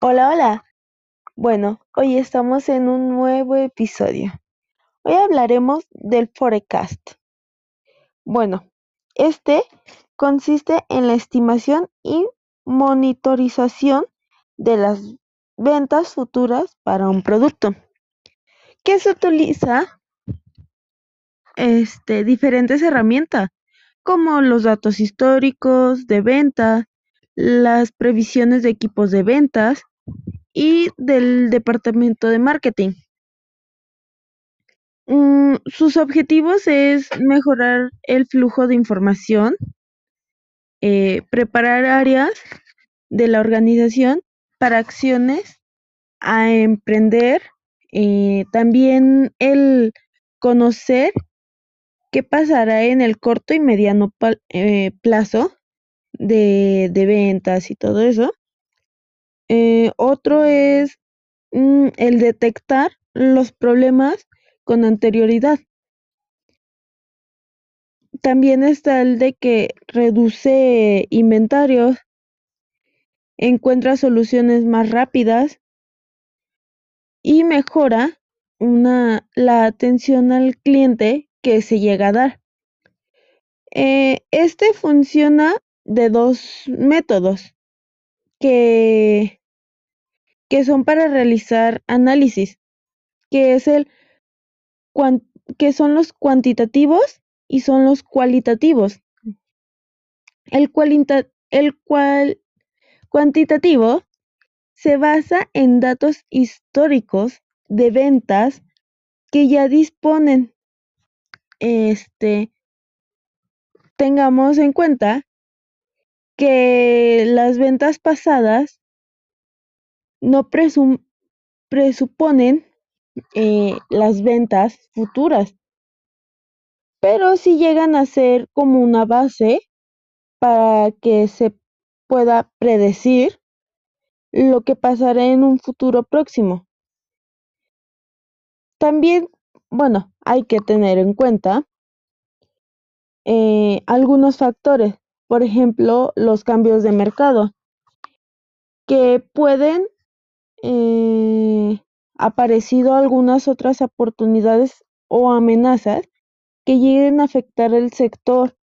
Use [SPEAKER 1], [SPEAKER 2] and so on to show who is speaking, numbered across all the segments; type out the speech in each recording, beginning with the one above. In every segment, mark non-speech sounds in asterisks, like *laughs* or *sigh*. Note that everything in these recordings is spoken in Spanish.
[SPEAKER 1] Hola, hola. Bueno, hoy estamos en un nuevo episodio. Hoy hablaremos del forecast. Bueno, este consiste en la estimación y monitorización de las ventas futuras para un producto, que se utiliza este, diferentes herramientas, como los datos históricos de venta, las previsiones de equipos de ventas y del departamento de marketing. Mm, sus objetivos es mejorar el flujo de información, eh, preparar áreas de la organización para acciones a emprender, eh, también el conocer qué pasará en el corto y mediano eh, plazo de, de, ventas y todo eso. otro es mm, el detectar los problemas con anterioridad. También está el de que reduce inventarios, encuentra soluciones más rápidas y mejora una, la atención al cliente que se llega a dar. Eh, este funciona de dos métodos que, que son para realizar análisis, que es el que son los cuantitativos y son los cualitativos. El, el cual cuantitativo se basa en datos históricos de ventas que ya disponen. Este, tengamos en cuenta que las ventas pasadas no presuponen eh, las ventas futuras, pero sí llegan a ser como una base para que se pueda predecir lo que pasará en un futuro próximo. También, bueno, hay que tener en cuenta eh, algunos factores, por ejemplo, los cambios de mercado, que pueden eh, aparecido algunas otras oportunidades o amenazas que lleguen a afectar el sector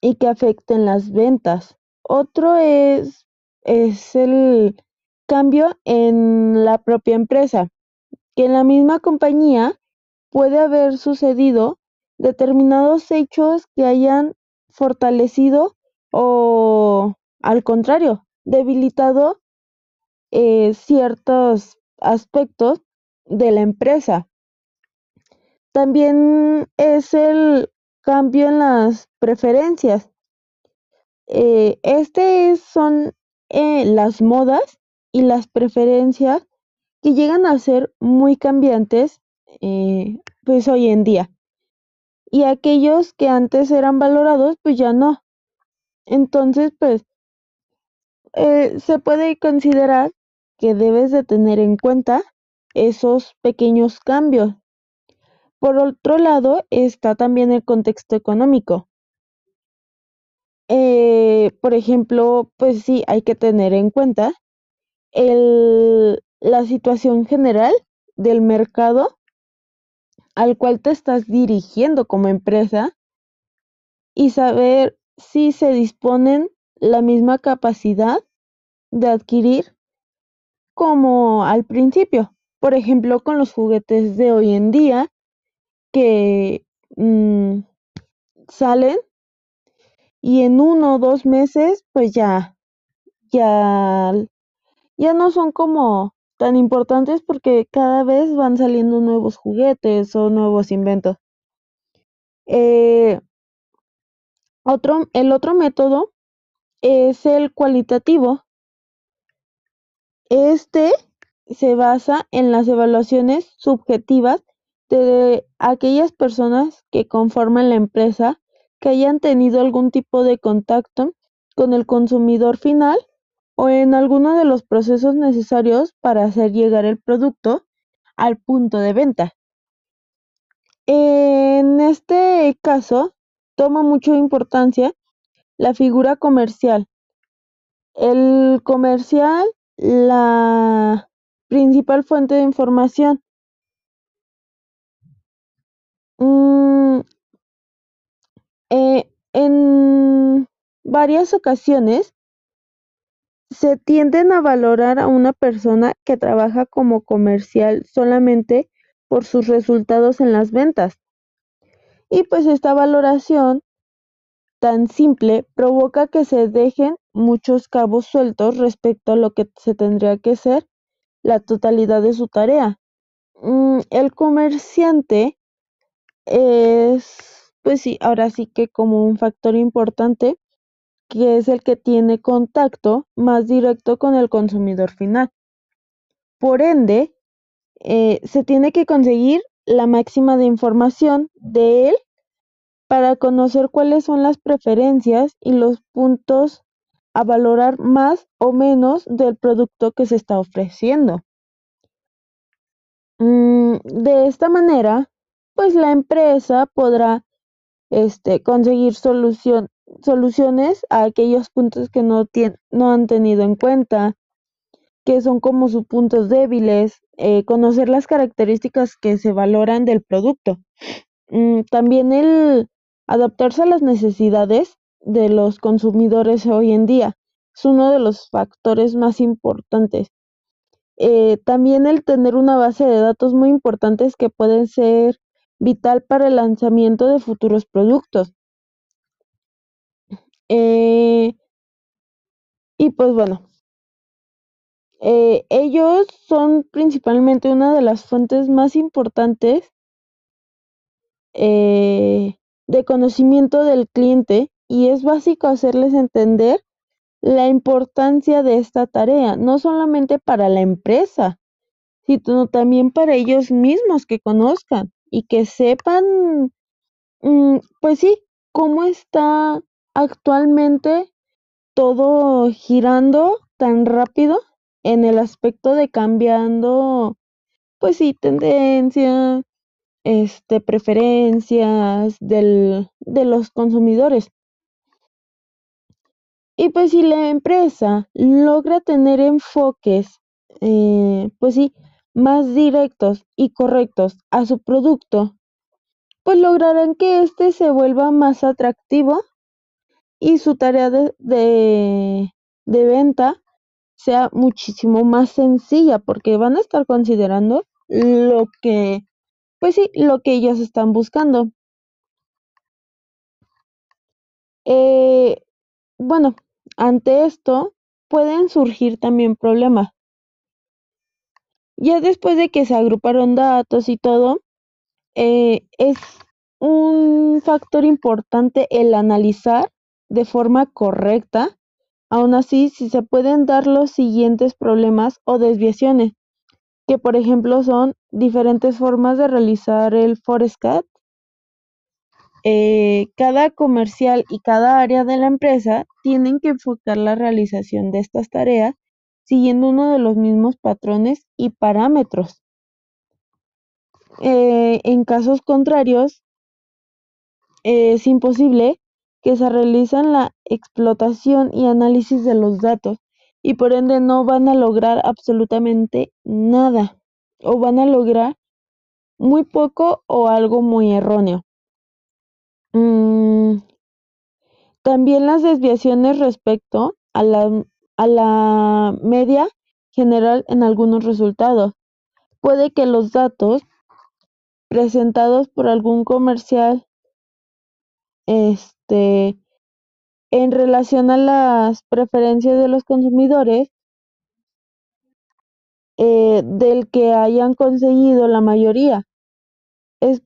[SPEAKER 1] y que afecten las ventas. Otro es, es el cambio en la propia empresa, que en la misma compañía puede haber sucedido determinados hechos que hayan fortalecido o al contrario, debilitado eh, ciertos aspectos de la empresa. También es el cambio en las preferencias. Eh, este son eh, las modas y las preferencias que llegan a ser muy cambiantes eh, pues hoy en día. Y aquellos que antes eran valorados pues ya no. Entonces pues se puede considerar que debes de tener en cuenta esos pequeños cambios. Por otro lado, está también el contexto económico. Eh, por ejemplo, pues sí, hay que tener en cuenta el, la situación general del mercado al cual te estás dirigiendo como empresa y saber si se disponen la misma capacidad de adquirir como al principio. Por ejemplo, con los juguetes de hoy en día que mm, salen y en uno o dos meses pues ya, ya, ya no son como tan importantes porque cada vez van saliendo nuevos juguetes o nuevos inventos. Eh, otro, el otro método es el cualitativo, este se basa en las evaluaciones subjetivas de aquellas personas que conforman la empresa que hayan tenido algún tipo de contacto con el consumidor final o en alguno de los procesos necesarios para hacer llegar el producto al punto de venta. En este caso, toma mucha importancia la figura comercial, el comercial la principal fuente de información. Mm, eh, en varias ocasiones se tienden a valorar a una persona que trabaja como comercial solamente por sus resultados en las ventas. Y pues esta valoración tan simple provoca que se dejen muchos cabos sueltos respecto a lo que se tendría que ser la totalidad de su tarea. Mm, el comerciante es, pues sí, ahora sí que como un factor importante que es el que tiene contacto más directo con el consumidor final. Por ende, eh, se tiene que conseguir la máxima de información de él para conocer cuáles son las preferencias y los puntos a valorar más o menos del producto que se está ofreciendo. Mm, de esta manera, pues la empresa podrá este, conseguir solución, soluciones a aquellos puntos que no, han tenido en cuenta, que son como sus puntos débiles, eh, conocer las características que se valoran del producto. Mm, también el adaptarse a las necesidades de los consumidores hoy en día es uno de los factores más importantes. Eh, también el tener una base de datos muy importantes que pueden ser vital para el lanzamiento de futuros productos. Eh, y pues bueno, eh, ellos son principalmente una de las fuentes más importantes eh, de conocimiento del cliente y es básico hacerles entender la importancia de esta tarea, no solamente para la empresa, sino también para ellos mismos que conozcan y que sepan, mm, pues sí, cómo está actualmente todo girando tan rápido en el aspecto de cambiando, pues sí, tendencia, este, preferencias del, de los consumidores. Y pues si la empresa logra tener enfoques, eh, pues sí, más directos y correctos a su producto, pues lograrán que éste se vuelva más atractivo y su tarea de, de, venta sea muchísimo más sencilla porque van a estar considerando lo que, pues sí, lo que ellos están buscando. Eh, bueno, ante esto pueden surgir también problemas. Ya después de que se agruparon datos y todo, eh, es un factor importante el analizar de forma correcta. Aún así, si se pueden dar los siguientes problemas o desviaciones, que por ejemplo son diferentes formas de realizar el Forescat. Eh, cada comercial y cada área de la empresa tienen que enfocar la realización de estas tareas siguiendo uno de los mismos patrones y parámetros. Eh, en casos contrarios, es imposible que se realizan la explotación y análisis de los datos y por ende no van a lograr absolutamente nada o van a lograr muy poco o algo muy erróneo. Mm, también las desviaciones respecto a la, a la media general en algunos resultados. Puede que los datos presentados por algún comercial este, en relación a las preferencias de los consumidores, eh, del que hayan conseguido la mayoría. Es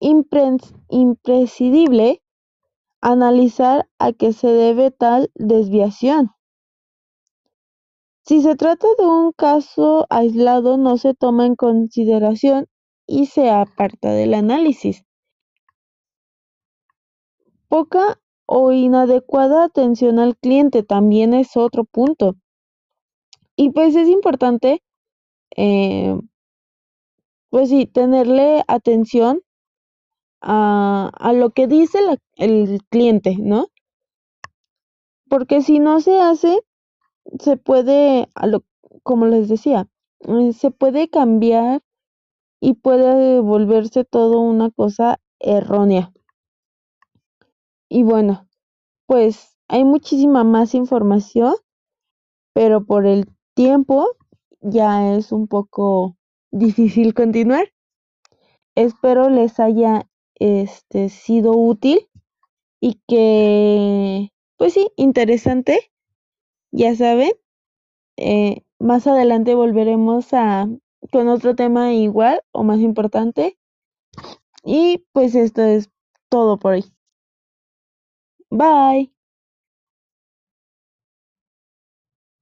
[SPEAKER 1] imprescindible analizar a qué se debe tal desviación. Si se trata de un caso aislado, no se toma en consideración y se aparta del análisis. Poca o inadecuada atención al cliente también es otro punto. Y pues es importante, eh, pues sí, tenerle atención a, lo que dice el cliente, ¿no? porque si no se hace, se puede, a lo, como les decía, eh, se puede cambiar y puede volverse todo una cosa errónea. Y bueno, pues hay muchísima más información, pero por el tiempo ya es un poco *laughs* difícil continuar. Espero les haya este sido útil y que pues sí, interesante. Ya saben, eh, más adelante volveremos a con otro tema igual o más importante. Y pues esto es todo por hoy. Bye.